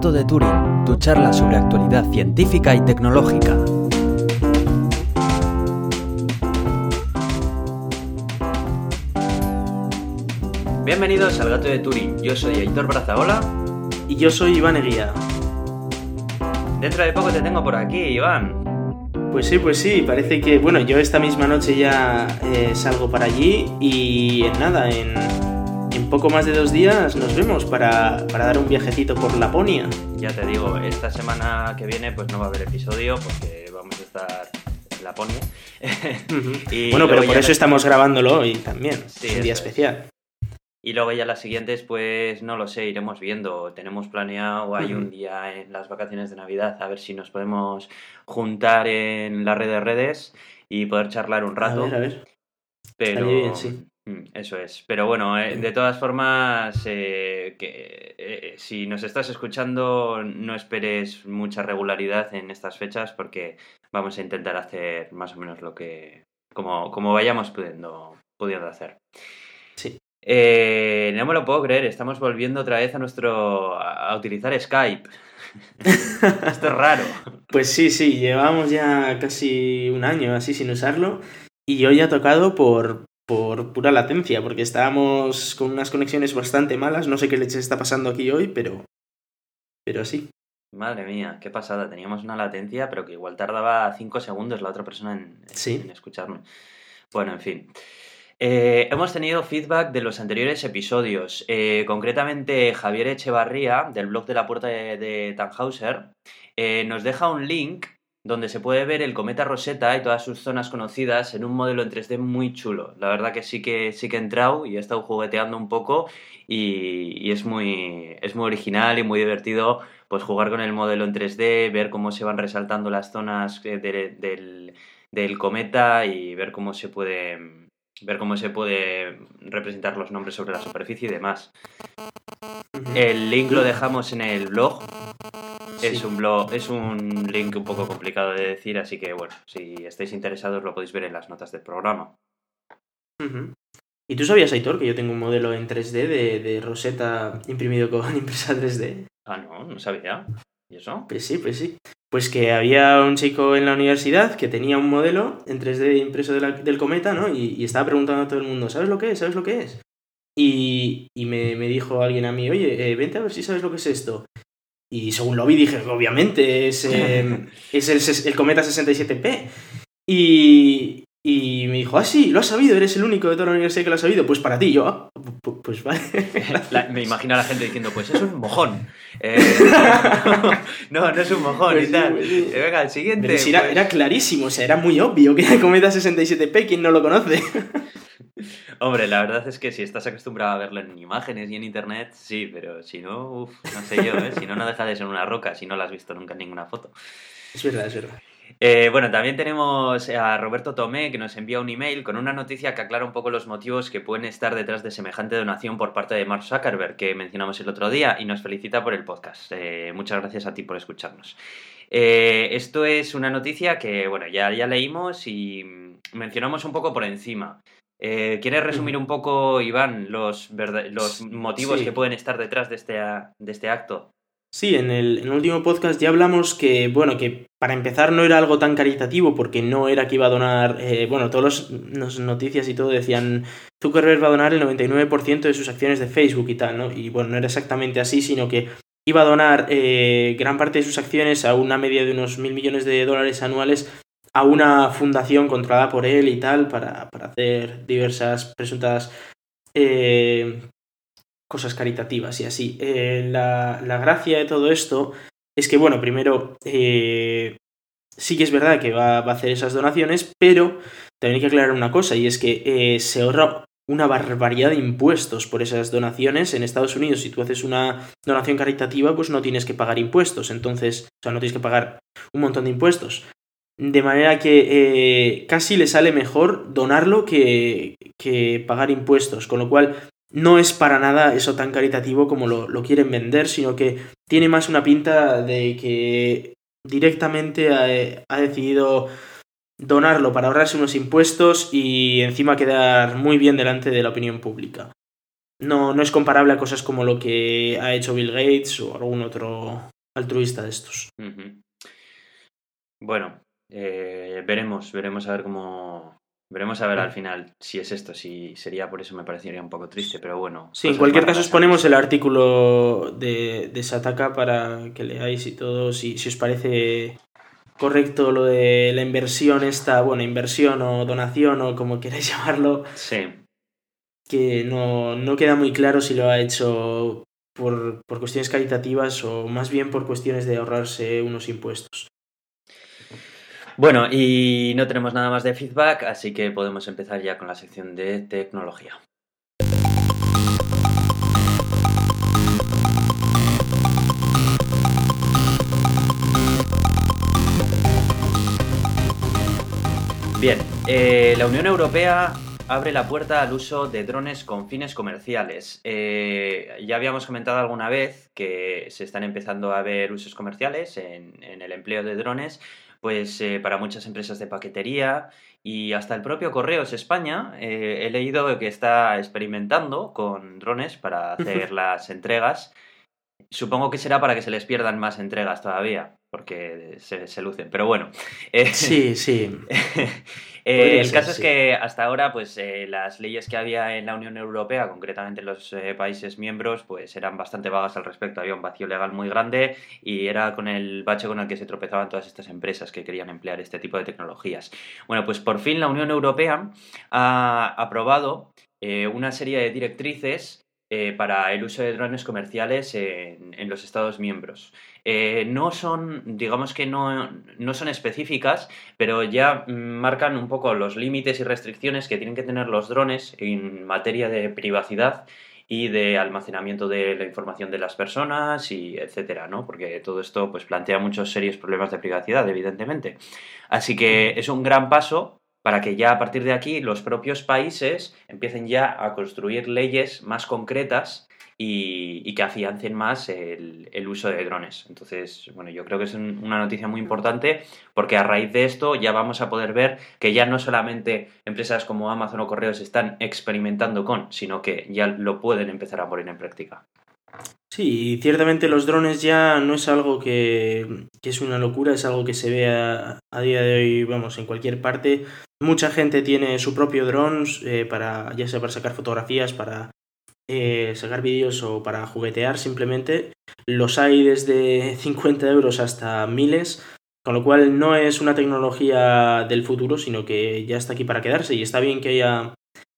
gato de Turing, tu charla sobre actualidad científica y tecnológica. Bienvenidos al gato de Turing, yo soy Aitor Brazaola. Y yo soy Iván Eguía. Dentro de poco te tengo por aquí, Iván. Pues sí, pues sí, parece que, bueno, yo esta misma noche ya eh, salgo para allí y en nada, en poco más de dos días nos vemos para, para dar un viajecito por Laponia. Ya te digo, esta semana que viene pues no va a haber episodio porque vamos a estar en Laponia. Y bueno, pero por eso estamos grabándolo hoy también. Sí, es un día es. especial. Y luego ya las siguientes, pues no lo sé, iremos viendo. Tenemos planeado, hay un día en las vacaciones de Navidad, a ver si nos podemos juntar en la red de redes y poder charlar un rato. A ver, a ver. Pero bien, sí. Mm, Eso es. Pero bueno, eh, de todas formas, eh, que eh, si nos estás escuchando, no esperes mucha regularidad en estas fechas porque vamos a intentar hacer más o menos lo que como, como vayamos pudiendo, pudiendo hacer. Sí. Eh, no me lo puedo creer, estamos volviendo otra vez a nuestro a utilizar Skype. Esto es raro. Pues sí, sí, llevamos ya casi un año así sin usarlo y hoy ha tocado por, por pura latencia, porque estábamos con unas conexiones bastante malas, no sé qué leche está pasando aquí hoy, pero, pero sí. Madre mía, qué pasada. Teníamos una latencia, pero que igual tardaba 5 segundos la otra persona en, Sí. en escucharme. Bueno, en fin. Eh, hemos tenido feedback de los anteriores episodios. Eh, concretamente, Javier Echevarría, del blog de la puerta de, de Tannhauser, eh, nos deja un link donde se puede ver el cometa Rosetta y todas sus zonas conocidas en un modelo en 3D muy chulo. La verdad que sí que sí que he entrado y he estado jugueteando un poco y, y es muy es muy original y muy divertido pues jugar con el modelo en 3D, ver cómo se van resaltando las zonas eh, de- del, del cometa y ver cómo se puede ver cómo se puede representar los nombres sobre la superficie y demás. El link lo dejamos en el blog. Es Sí. un blog, es un link un poco complicado de decir, así que bueno, si estáis interesados lo podéis ver en las notas del programa. ¿Y tú sabías, Aitor, que yo tengo un modelo en 3D de, de Rosetta imprimido con impresa 3D? Ah, no, no sabía. ¿Y eso? Pues sí, pues sí. Pues que había un chico en la universidad que tenía un modelo en 3D impreso de la- del cometa, ¿no? Y, y estaba preguntando a todo el mundo, ¿sabes lo que es? ¿Sabes lo que es? Y, y me, me dijo alguien a mí, oye, eh, vente a ver si sabes lo que es esto. Y según lo vi dije, obviamente, es, eh, es el, el cometa 67P. Y, y me dijo, ah, sí, lo has sabido, eres el único de toda la universidad que lo ha sabido. Pues para ti, yo, ah, pu- pues vale. La- me imagino a la gente diciendo, pues es un mojón. Eh, no, no es un mojón Pues y sí, tal. pues sí. Eh, Venga, el siguiente. Pero si era, pues. era clarísimo, o sea, era muy obvio que era el cometa 67P, ¿quién no lo conoce? Hombre, la verdad es que si estás acostumbrado a verlo en imágenes y en internet, sí, pero si no, uff, no sé yo, ¿eh? Si no, no deja de ser una roca, si no la has visto nunca en ninguna foto. Es verdad, es verdad. Eh, bueno, también tenemos a Roberto Tomé que nos envía un email con una noticia que aclara un poco los motivos que pueden estar detrás de semejante donación por parte de Mark Zuckerberg que mencionamos el otro día y nos felicita por el podcast. Eh, muchas gracias a ti por escucharnos. Eh, esto es una noticia que, bueno, ya, ya leímos y mencionamos un poco por encima. Eh, ¿Quieres resumir un poco, Iván, los, motivos Sí. que pueden estar detrás de este, de este acto? Sí, en el, en el último podcast ya hablamos que, bueno, que para empezar no era algo tan caritativo porque no era que iba a donar, eh, bueno, todas las noticias y todo decían Zuckerberg va a donar el 99% de sus acciones de Facebook y tal, ¿no? Y bueno, no era exactamente así, sino que iba a donar eh, gran parte de sus acciones a una media de unos mil millones de dólares anuales a una fundación controlada por él y tal para, para hacer diversas presuntas eh, cosas caritativas y así. Eh, la, la gracia de todo esto es que, bueno, primero, eh, sí que es verdad que va, va a hacer esas donaciones, pero también hay que aclarar una cosa, y es que eh, se ahorra una barbaridad de impuestos por esas donaciones. En Estados Unidos, si tú haces una donación caritativa, pues no tienes que pagar impuestos. Entonces, o sea, no tienes que pagar un montón de impuestos. De manera que eh, casi le sale mejor donarlo que, que pagar impuestos. Con lo cual, no es para nada eso tan caritativo como lo, lo quieren vender, sino que tiene más una pinta de que directamente ha, ha decidido donarlo para ahorrarse unos impuestos y encima quedar muy bien delante de la opinión pública. no, no es comparable a cosas como lo que ha hecho Bill Gates o algún otro altruista de estos. Bueno, eh, veremos, veremos a ver cómo, Veremos a ver al final si es esto, si sería por eso me parecería un poco triste, pero bueno. Sí, en cualquier caso os ponemos el artículo de, de Sataka para que leáis y todo, si, si os parece correcto lo de la inversión esta, bueno, inversión o donación o como queráis llamarlo. Sí. Que no, no queda muy claro si lo ha hecho por, por cuestiones caritativas o más bien por cuestiones de ahorrarse unos impuestos. Bueno, y no tenemos nada más de feedback, así que podemos empezar ya con la sección de tecnología. Bien, eh, la Unión Europea abre la puerta al uso de drones con fines comerciales. Eh, ya habíamos comentado alguna vez que se están empezando a ver usos comerciales en el empleo de drones, pues eh, para muchas empresas de paquetería y hasta el propio Correos España eh, he leído que está experimentando con drones para hacer las entregas. Supongo que será para que se les pierdan más entregas todavía, porque se, se lucen. Pero bueno. Eh, sí, sí. Eh, el caso es que hasta ahora, pues eh, las leyes que había en la Unión Europea, concretamente en los eh, países miembros, pues eran bastante vagas al respecto. Había un vacío legal muy grande y era con el bache con el que se tropezaban todas estas empresas que querían emplear este tipo de tecnologías. Bueno, pues por fin la Unión Europea ha aprobado una serie de directrices para el uso de drones comerciales en los Estados miembros. Eh, no son, digamos que no, no, son específicas, pero ya marcan un poco los límites y restricciones que tienen que tener los drones en materia de privacidad y de almacenamiento de la información de las personas y etcétera, ¿no? Porque todo esto pues plantea muchos serios problemas de privacidad, evidentemente. Así que es un gran paso para que ya a partir de aquí los propios países empiecen ya a construir leyes más concretas y, que afiancen más el, uso de drones. Entonces, bueno, yo creo que es una noticia muy importante porque a raíz de esto ya vamos a poder ver que ya no solamente empresas como Amazon o Correos están experimentando con, sino que ya lo pueden empezar a poner en práctica. Sí, ciertamente los drones ya no es algo que, es una locura, es algo que se ve a, día de hoy, vamos, en cualquier parte. Mucha gente tiene su propio drone, eh, para, ya sea para sacar fotografías, para eh, sacar vídeos o para juguetear simplemente. Los hay desde 50 euros hasta miles, con lo cual no es una tecnología del futuro, sino que ya está aquí para quedarse y está bien que haya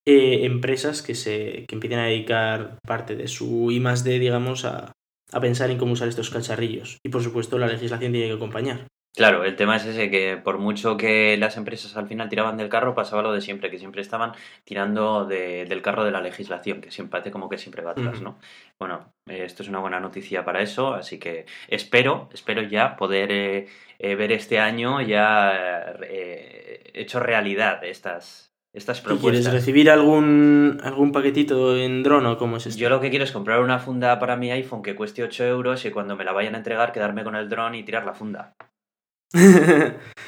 eh, empresas que, se, que empiecen a dedicar parte de su I D, digamos, a, a pensar en cómo usar estos cacharrillos. Y por supuesto la legislación tiene que acompañar. Claro, el tema es ese que por mucho que las empresas al final tiraban del carro, pasaba lo de siempre, que siempre estaban tirando del carro de la legislación, que siempre parece como que siempre va atrás, ¿no? Bueno, eh, esto es una buena noticia para eso, así que espero, espero ya poder eh, eh, ver este año ya hecho realidad estas, estas propuestas. ¿Quieres recibir algún, algún paquetito en dron o cómo es esto? Yo lo que quiero es comprar una funda para mi iPhone que cueste 8 euros y cuando me la vayan a entregar quedarme con el dron y tirar la funda.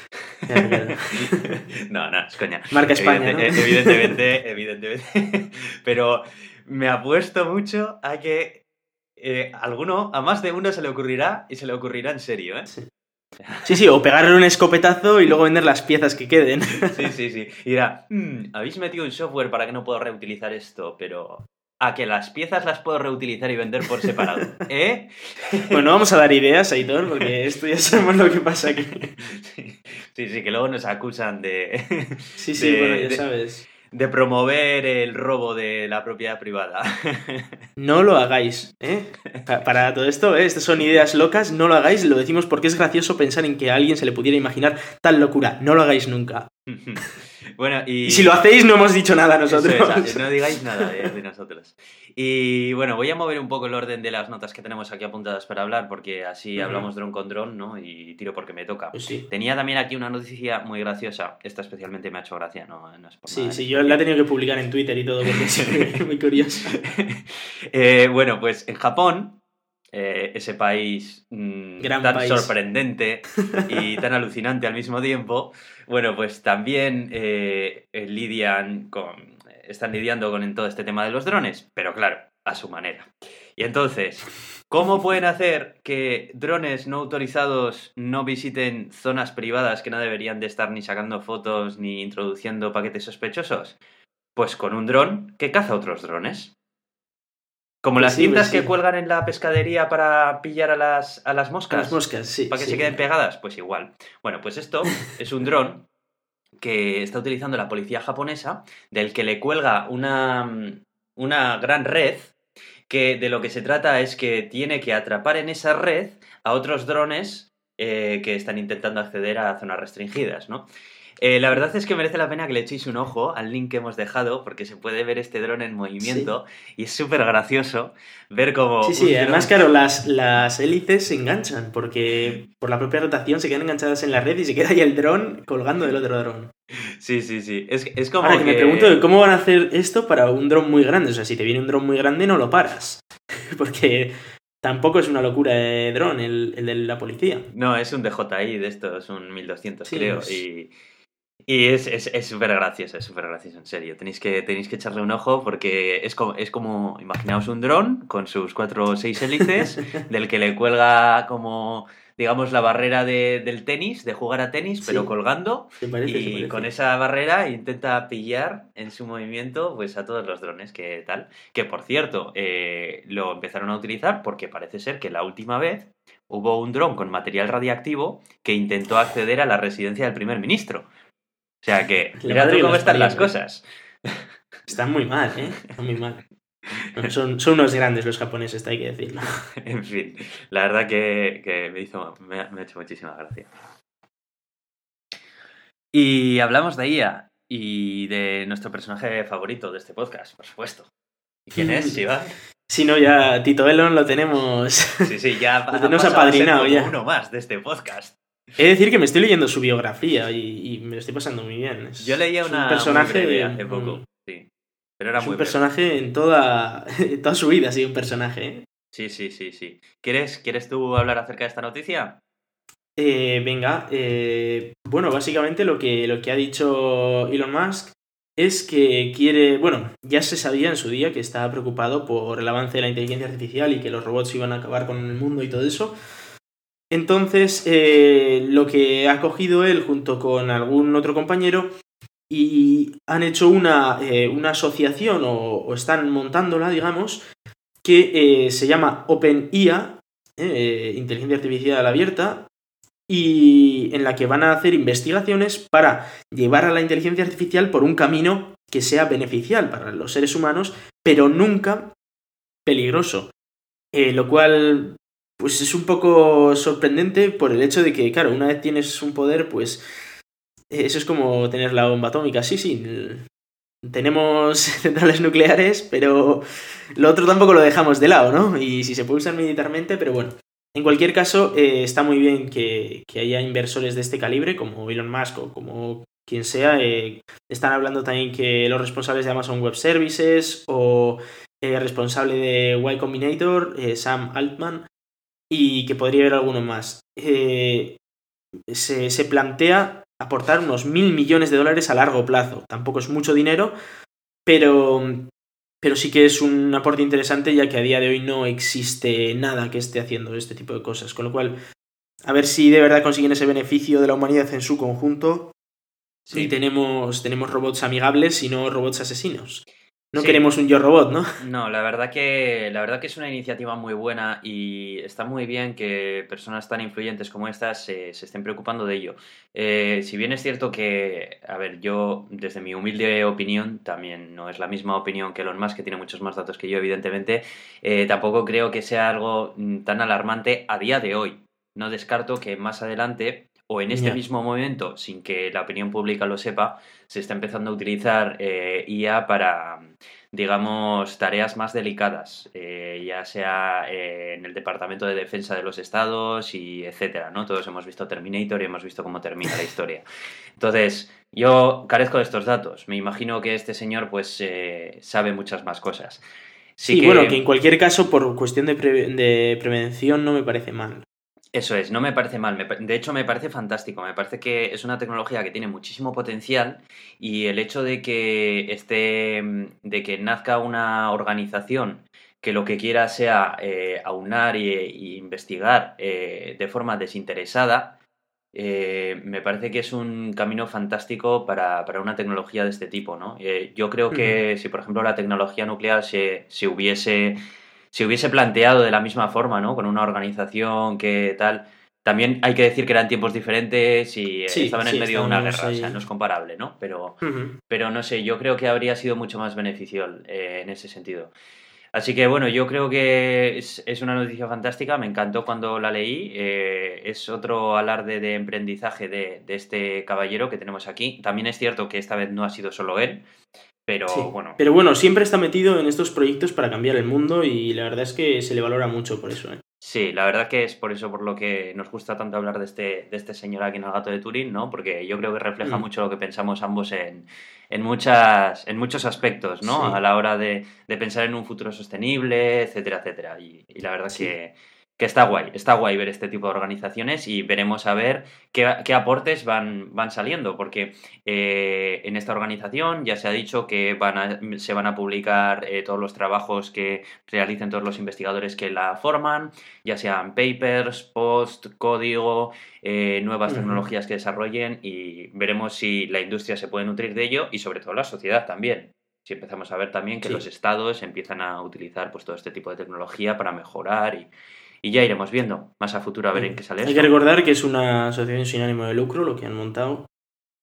no, no, es coña. Marca España. Evidentemente, evidentemente. Pero me apuesto mucho a que eh, alguno, a más de uno se le ocurrirá y se le ocurrirá en serio, ¿eh? Sí. Sí, o pegarle un escopetazo y luego vender las piezas que queden. Sí, sí, sí. Y dirá, mm, habéis metido un software para que no pueda reutilizar esto, pero a que las piezas las puedo reutilizar y vender por separado. ¿Eh? Bueno, vamos a dar ideas, Aitor, porque esto ya sabemos lo que pasa aquí. Sí, sí, que luego nos acusan de. Sí, sí, bueno, ya sabes. De promover el robo de la propiedad privada. No lo hagáis, ¿eh? Para todo esto, ¿eh? estas son ideas locas, no lo hagáis, lo decimos porque es gracioso pensar en que a alguien se le pudiera imaginar tal locura. No lo hagáis nunca. Bueno, y... si lo hacéis, no hemos dicho nada nosotros. no digáis nada de, nosotros. Y bueno, voy a mover un poco el orden de las notas que tenemos aquí apuntadas para hablar, porque así hablamos dron con dron, ¿no? Y tiro porque me toca. Pues sí. Tenía también aquí una noticia muy graciosa. Esta especialmente me ha hecho gracia, ¿no? sí, sí, yo la he tenido que publicar en Twitter y todo, porque es muy curioso. Eh, bueno, pues en Japón eh, ese país mm, tan sorprendente y tan alucinante al mismo tiempo, bueno, pues también eh, lidian con están lidiando con todo este tema de los drones, pero claro, a su manera. Y entonces, ¿cómo pueden hacer que drones no autorizados no visiten zonas privadas que no deberían de estar ni sacando fotos ni introduciendo paquetes sospechosos? Pues con un dron que caza otros drones. Como las cintas que cuelgan en la pescadería para pillar a las, a las moscas. Las moscas, sí. Para que sí. se queden pegadas, pues igual. Bueno, pues esto es un dron que está utilizando la policía japonesa, del que le cuelga una, una gran red, que de lo que se trata es que tiene que atrapar en esa red a otros drones eh, que están intentando acceder a zonas restringidas, ¿no? Eh, la verdad es que merece la pena que le echéis un ojo al link que hemos dejado, porque se puede ver este dron en movimiento y es súper gracioso ver cómo... Sí, sí, dron- además, claro, las, las hélices se enganchan porque por la propia rotación se quedan enganchadas en la red y se queda ahí el dron colgando del otro dron. Sí, sí, sí. Es, es como Ahora que me pregunto cómo van a hacer esto para un dron muy grande. O sea, si te viene un dron muy grande, no lo paras. Porque tampoco es una locura de dron el, el de la policía. No, es un DJI de estos, un 1200 Sí, creo. es- Y, y es es- es súper gracioso, es súper gracioso, en serio. Tenéis que, tenéis que echarle un ojo porque es como, es como, imaginaos un dron con sus cuatro o seis hélices, del que le cuelga como, digamos, la barrera de- del tenis, de jugar a tenis, pero Sí. colgando. ¿Te parece? ¿Te Y con esa barrera intenta pillar en su movimiento pues a todos los drones que tal. Que por cierto, eh, lo empezaron a utilizar porque parece ser que la última vez hubo un dron con material radiactivo que intentó acceder a la residencia del primer ministro. O sea que, La mira madre tú que cómo están las ¿eh? cosas. Están muy mal, ¿eh? Están muy mal. No, son, son unos grandes los japoneses, hay que decirlo. en fin, la verdad que, que me hizo, me, ha- me ha hecho muchísima gracia. Y hablamos de IA y de nuestro personaje favorito de este podcast, por supuesto. ¿Y quién es, Iván? Si no, ya Tito Elon lo tenemos. Sí, sí, ya ha Lo tenemos apadrinado ya. uno más de este podcast. He de decir que me estoy leyendo su biografía y, y me lo estoy pasando muy bien. Es- Yo leía una un personaje de- hace poco, sí. Pero era Es muy un breve. personaje en toda, en toda su vida, ha sido un personaje. ¿eh? Sí, sí, sí, sí. ¿Quieres, ¿Quieres tú hablar acerca de esta noticia? Eh, venga, eh, bueno, básicamente lo que, lo que ha dicho Elon Musk es que quiere, bueno, ya se sabía en su día que estaba preocupado por el avance de la inteligencia artificial y que los robots iban a acabar con el mundo y todo eso. Entonces, eh, lo que ha cogido él junto con algún otro compañero y han hecho una, eh, una asociación o, están montándola, digamos, que eh, se llama OpenIA, Inteligencia Artificial Abierta, y en la que van a hacer investigaciones para llevar a la inteligencia artificial por un camino que sea beneficial para los seres humanos, pero nunca peligroso. Lo cual, pues es un poco sorprendente por el hecho de que, claro, una vez tienes un poder, pues eh, eso es como tener la bomba atómica. Sí, sí, l- tenemos centrales nucleares, pero lo otro tampoco lo dejamos de lado, ¿no? Y si se puede usar militarmente, pero bueno. En cualquier caso, eh, está muy bien que, que haya inversores de este calibre, como Elon Musk o como quien sea. eh, están hablando también que los responsables de Amazon Web Services o eh, responsable de Y Combinator, Sam Altman, y que podría haber alguno más. Eh, se, se plantea aportar unos mil millones de dólares a largo plazo. Tampoco es mucho dinero, pero, pero sí que es un aporte interesante ya que a día de hoy no existe nada que esté haciendo este tipo de cosas. Con lo cual, a ver si de verdad consiguen ese beneficio de la humanidad en su conjunto y tenemos, tenemos robots amigables y no robots asesinos. No Sí. queremos un yo robot, ¿no? No, la verdad que la verdad que es una iniciativa muy buena y está muy bien que personas tan influyentes como estas se, se estén preocupando de ello. Eh, si bien es cierto que, a ver, yo desde mi humilde opinión, también no es la misma opinión que Elon Musk, que tiene muchos más datos que yo, evidentemente, eh, tampoco creo que sea algo mm, tan alarmante a día de hoy. No descarto que más adelante o en este mismo momento, sin que la opinión pública lo sepa, se está empezando a utilizar eh, IA para, digamos, tareas más delicadas, eh, ya sea eh, en el Departamento de Defensa de los Estados y etcétera, ¿no? Todos hemos visto Terminator y hemos visto cómo termina la historia. Entonces, yo carezco de estos datos. Me imagino que este señor, pues, eh, sabe muchas más cosas. Sí, bueno, que en cualquier caso, por cuestión de, pre- de prevención, no me parece mal. Eso es, no me parece mal. De hecho, me parece fantástico. Me parece que es una tecnología que tiene muchísimo potencial y el hecho de que esté, de que nazca una organización que lo que quiera sea eh, aunar e investigar eh, de forma desinteresada, eh, me parece que es un camino fantástico para, una tecnología de este tipo, ¿no? yo creo que si, por ejemplo, la tecnología nuclear se, se hubiese se hubiese planteado de la misma forma, ¿no? Con una organización que tal. También hay que decir que eran tiempos diferentes y estaban en medio de una guerra, o sea, no es comparable, ¿no? Pero, pero no sé, yo creo que habría sido mucho más beneficial en ese sentido. Así que bueno, yo creo que es, una noticia fantástica, me encantó cuando la leí, eh, es otro alarde de emprendizaje de, este caballero que tenemos aquí. También es cierto que esta vez no ha sido solo él, pero bueno. Pero bueno, siempre está metido en estos proyectos para cambiar el mundo y la verdad es que se le valora mucho por eso. ¿eh? Sí, la verdad que es por eso por lo que nos gusta tanto hablar de este, de este señor aquí en el gato de Turín, ¿no? Porque yo creo que refleja mm. mucho lo que pensamos ambos en, en, muchas, en muchos aspectos, ¿no? A la hora de, de, pensar en un futuro sostenible, etcétera, etcétera. Y, la verdad que, que está guay, está guay ver este tipo de organizaciones y veremos a ver qué, aportes van, van saliendo, porque eh, en esta organización ya se ha dicho que van se van a publicar eh, todos los trabajos que realicen todos los investigadores que la forman, ya sean papers, post, código, eh, nuevas tecnologías que desarrollen y veremos si la industria se puede nutrir de ello y sobre todo la sociedad también. Si empezamos a ver también que los estados empiezan a utilizar pues todo este tipo de tecnología para mejorar y, y ya iremos viendo más a futuro a ver en qué sale. Hay que recordar que es una asociación sin ánimo de lucro lo que han montado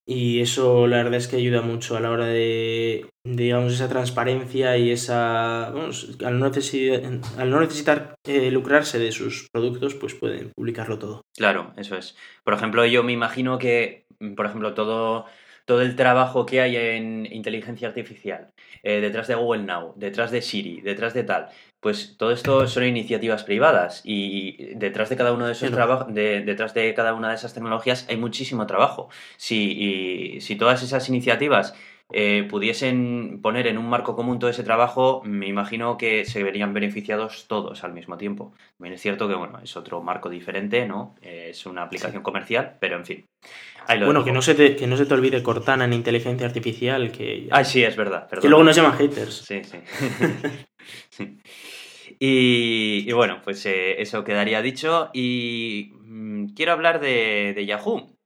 y eso la verdad es que ayuda mucho a la hora de, digamos, esa transparencia y esa, al no necesitar, al no necesitar eh, lucrarse de sus productos, pues pueden publicarlo todo. Claro, eso es. Por ejemplo, yo me imagino que, por ejemplo, todo todo el trabajo que hay en inteligencia artificial, eh, detrás de Google Now, detrás de Siri, detrás de tal, pues todo esto son iniciativas privadas y detrás de cada uno de esos trabajos, detrás de cada una de esas tecnologías hay muchísimo trabajo. Si, si todas esas iniciativas eh, pudiesen poner en un marco común todo ese trabajo, me imagino que se verían beneficiados todos al mismo tiempo. También es cierto que, bueno, es otro marco diferente, ¿no? Eh, es una aplicación comercial, pero en fin. bueno, que no, se te, que no se te olvide Cortana en inteligencia artificial, que... Ah, sí, es verdad. Que luego nos llaman haters. Sí, sí. Y, bueno, pues eh, eso quedaría dicho. Y mm, quiero hablar de, Yahoo.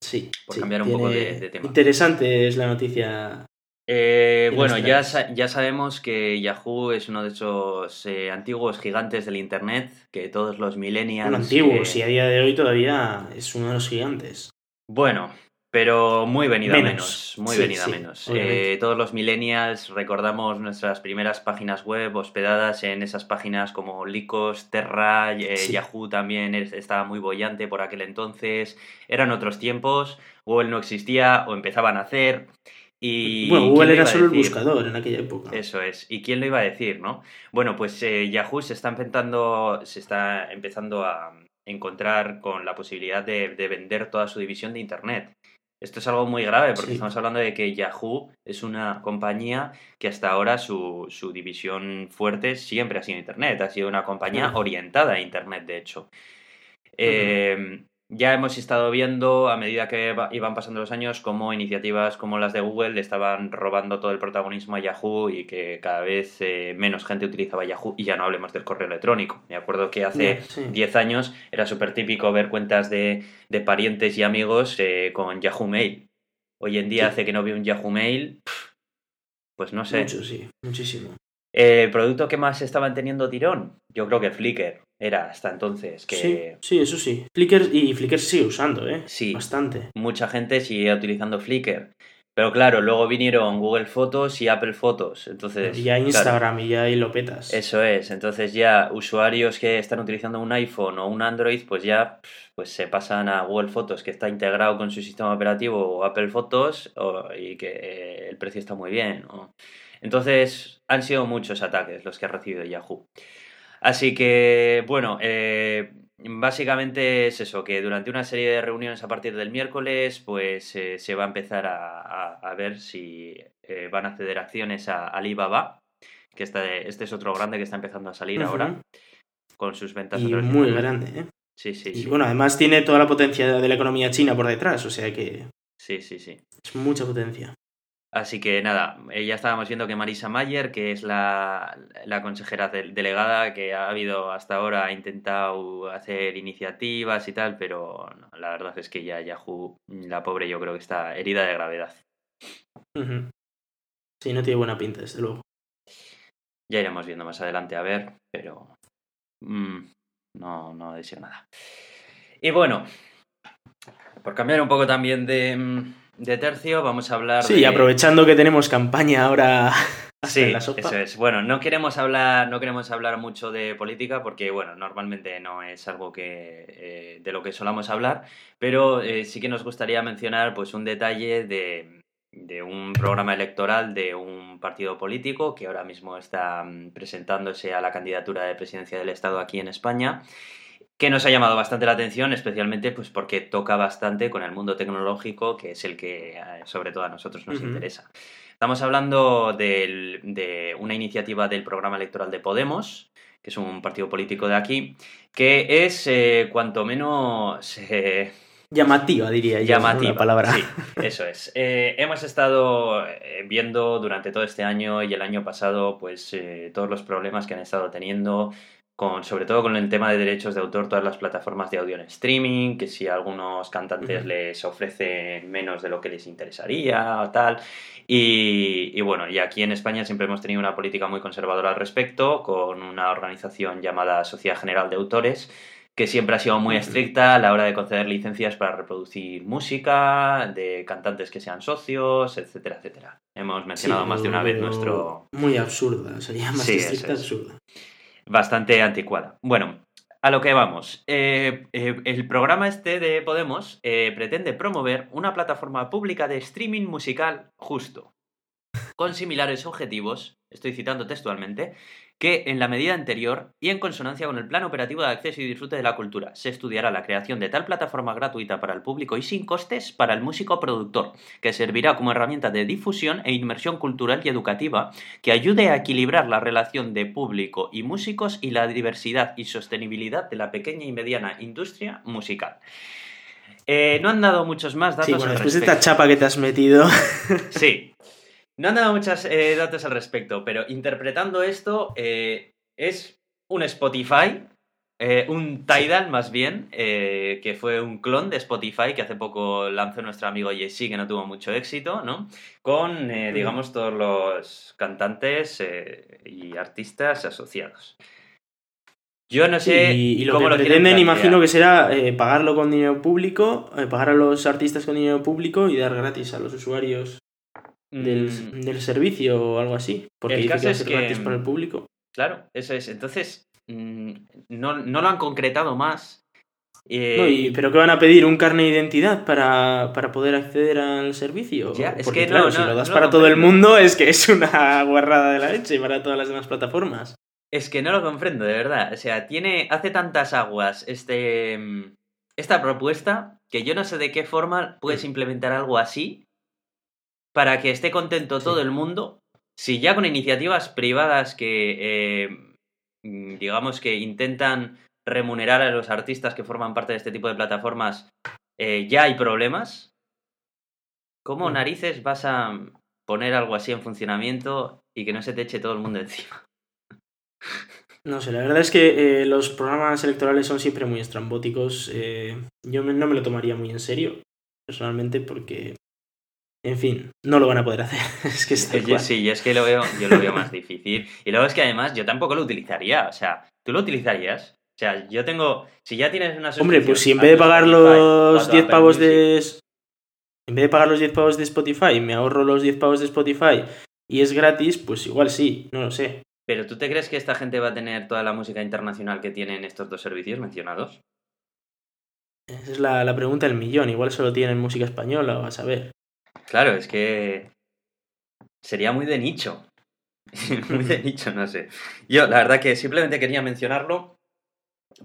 Sí. Por cambiar un poco de, tema. Interesante es la noticia. Eh, bueno, ya, ya sabemos que Yahoo es uno de esos eh, antiguos gigantes del Internet, que todos los millennials... Bueno, antiguos, y a día de hoy todavía es uno de los gigantes. Bueno, pero muy venida menos, muy venida menos. Eh, todos los millennials recordamos nuestras primeras páginas web hospedadas en esas páginas como Lycos, Terra, eh, Yahoo también estaba muy bollante por aquel entonces. Eran otros tiempos, Google no existía o empezaban a hacer. Y bueno, Google era solo el buscador en aquella época. Eso es. ¿Y quién lo iba a decir, no? Bueno, pues eh, Yahoo se está empezando, se está empezando a encontrar con la posibilidad de vender toda su división de Internet. Esto es algo muy grave porque estamos hablando de que Yahoo es una compañía que hasta ahora su, su división fuerte siempre ha sido Internet, ha sido una compañía orientada a Internet, de hecho. Eh, ya hemos estado viendo a medida que iban pasando los años cómo iniciativas como las de Google le estaban robando todo el protagonismo a Yahoo y que cada vez eh, menos gente utilizaba Yahoo y ya no hablemos del correo electrónico. Me acuerdo que hace 10 años era súper típico ver cuentas de, parientes y amigos eh, con Yahoo Mail. Hoy en día hace que no veo un Yahoo Mail, pues no sé. Mucho, sí, muchísimo. ¿El producto que más estaban teniendo tirón? Yo creo que Flickr era hasta entonces. Que... Sí, sí, eso sí. Flickr y Flickr sigue usando, ¿eh? Sí. Bastante. Mucha gente sigue utilizando Flickr. Pero claro, luego vinieron Google Fotos y Apple Fotos. Entonces, y ya Instagram y ya ahí lo petas. Eso es. Entonces ya usuarios que están utilizando un iPhone o un Android, pues ya pues se pasan a Google Fotos, que está integrado con su sistema operativo o Apple Fotos y que el precio está muy bien. Entonces, han sido muchos ataques los que ha recibido Yahoo. Así que, bueno, eh, básicamente es eso, que durante una serie de reuniones a partir del miércoles, pues eh, se va a empezar a, ver si eh, van a ceder acciones a Alibaba, que este, este es otro grande que está empezando a salir ahora, con sus ventas. Y muy grande, ¿eh? Sí, sí, Y sí. bueno, además tiene toda la potencia de la economía china por detrás, o sea que Sí, sí, sí. es mucha potencia. Así que nada, eh, ya estábamos viendo que Marisa Mayer, que es la, la consejera de- delegada que ha habido hasta ahora, ha intentado hacer iniciativas y tal, pero no, la verdad es que ya Yahoo, la pobre, yo creo que está herida de gravedad. Sí, no tiene buena pinta, desde luego. Ya iremos viendo más adelante a ver, pero mm, no, no deseo nada. Y bueno, por cambiar un poco también de, mm, de tercio, vamos a hablar Sí, de... aprovechando que tenemos campaña ahora Sí, la sopa. eso es. Bueno, no queremos hablar, no queremos hablar mucho de política porque, bueno, normalmente no es algo que eh, de lo que solamos hablar, pero eh, sí que nos gustaría mencionar, pues, un detalle de, de un programa electoral de un partido político que ahora mismo está mm, presentándose a la candidatura de presidencia del Estado aquí en España que nos ha llamado bastante la atención, especialmente pues porque toca bastante con el mundo tecnológico, que es el que eh, sobre todo a nosotros nos interesa. Estamos hablando del- de una iniciativa del programa electoral de Podemos, que es un partido político de aquí, que es eh, cuanto menos eh, Llamativa, diría yo. llamativa. La palabra. Sí, eso es. Eh, hemos estado viendo durante todo este año y el año pasado, pues eh, todos los problemas que han estado teniendo, con, sobre todo con el tema de derechos de autor, todas las plataformas de audio en streaming, que si a algunos cantantes les ofrecen menos de lo que les interesaría o tal. Y, y bueno, y aquí en España siempre hemos tenido una política muy conservadora al respecto, con una organización llamada Sociedad General de Autores, que siempre ha sido muy estricta a la hora de conceder licencias para reproducir música, de cantantes que sean socios, etcétera, etcétera. Hemos mencionado Sí, más de una vez nuestro Muy absurda, sería más Sí, estricta, es. absurda. Bastante anticuada. Bueno, a lo que vamos. Eh, eh, el programa este de Podemos eh, pretende promover una plataforma pública de streaming musical justo, con similares objetivos, estoy citando textualmente, que en la medida anterior y en consonancia con el plan operativo de acceso y disfrute de la cultura, se estudiará la creación de tal plataforma gratuita para el público y sin costes para el músico productor, que servirá como herramienta de difusión e inmersión cultural y educativa que ayude a equilibrar la relación de público y músicos y la diversidad y sostenibilidad de la pequeña y mediana industria musical. Eh, no han dado muchos más datos Sí, bueno, al después de respecto. esta chapa que te has metido. Sí. No han dado muchos eh, datos al respecto, pero interpretando esto, eh, es un Spotify, eh, un Tidal más bien, eh, que fue un clon de Spotify que hace poco lanzó nuestro amigo Jesse, que no tuvo mucho éxito, ¿no? Con, Ujú. digamos, todos los cantantes y artistas asociados. Yo no sé y, y lo cómo que lo pretenden, imagino que será eh, pagarlo con dinero público, eh, pagar a los artistas con dinero público y dar gratis a los usuarios del, Mm, del servicio o algo así. Porque El dice caso que va a es que- gratis para el público. Claro, eso es. Entonces, mm, no, no lo han concretado más. Eh, No, y- ¿Pero qué van a pedir? ¿Un carne de identidad para, para poder acceder al servicio? Ya, es que claro, no, si lo das para lo todo el mundo es que es una guarrada de la leche para todas las demás plataformas. Es que no lo comprendo, de verdad. O sea, tiene, hace tantas aguas este, mm, esta propuesta que yo no sé de qué forma puedes implementar algo así para que esté contento Sí. todo el mundo. Si ya con iniciativas privadas que, eh, mm, digamos que intentan remunerar a los artistas que forman parte de este tipo de plataformas, eh, ya hay problemas. ¿Cómo Mm. narices vas a poner algo así en funcionamiento y que no se te eche todo el mundo encima? No sé, la verdad es que eh, los programas electorales son siempre muy estrambóticos. eh, yo me- no me lo tomaría muy en serio, personalmente, porque, en fin, no lo van a poder hacer. es que es tal Yo sí, yo es que lo veo, yo lo veo más difícil. Y luego es que además yo tampoco lo utilizaría. O sea, ¿tú lo utilizarías? O sea, yo tengo. Si ya tienes una Hombre, pues si en vez de pagar los tu 10 Apple pavos de... En vez de pagar los 10 pavos de Spotify, me ahorro los 10 pavos de Spotify y es gratis, pues igual sí, no lo sé. Pero ¿tú te crees que esta gente va a tener toda la música internacional que tienen estos dos servicios mencionados? Esa es la, la pregunta del millón. Igual solo tienen música española, o a saber. Claro, es que. Sería muy de nicho. muy de nicho, no sé. Yo, la verdad que simplemente quería mencionarlo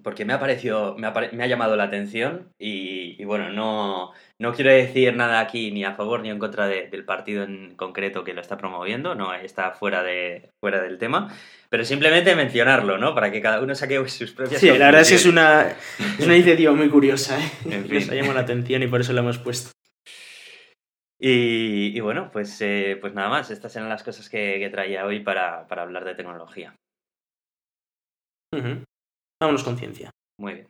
porque me ha parecido. Me ha, pare- me ha llamado la atención y, y bueno, no. no quiero decir nada aquí ni a favor ni en contra del partido en concreto que lo está promoviendo, no está fuera, de, fuera del tema, pero simplemente mencionarlo, ¿no? Para que cada uno saque sus propias Sí, la verdad es que es una, es una iniciativa muy curiosa, ¿eh? En fin. Nos ha llamado la atención y por eso la hemos puesto. Y, y bueno, pues, eh, pues nada más, estas eran las cosas que, que traía hoy para, para hablar de tecnología. Vámonos con ciencia. Muy bien.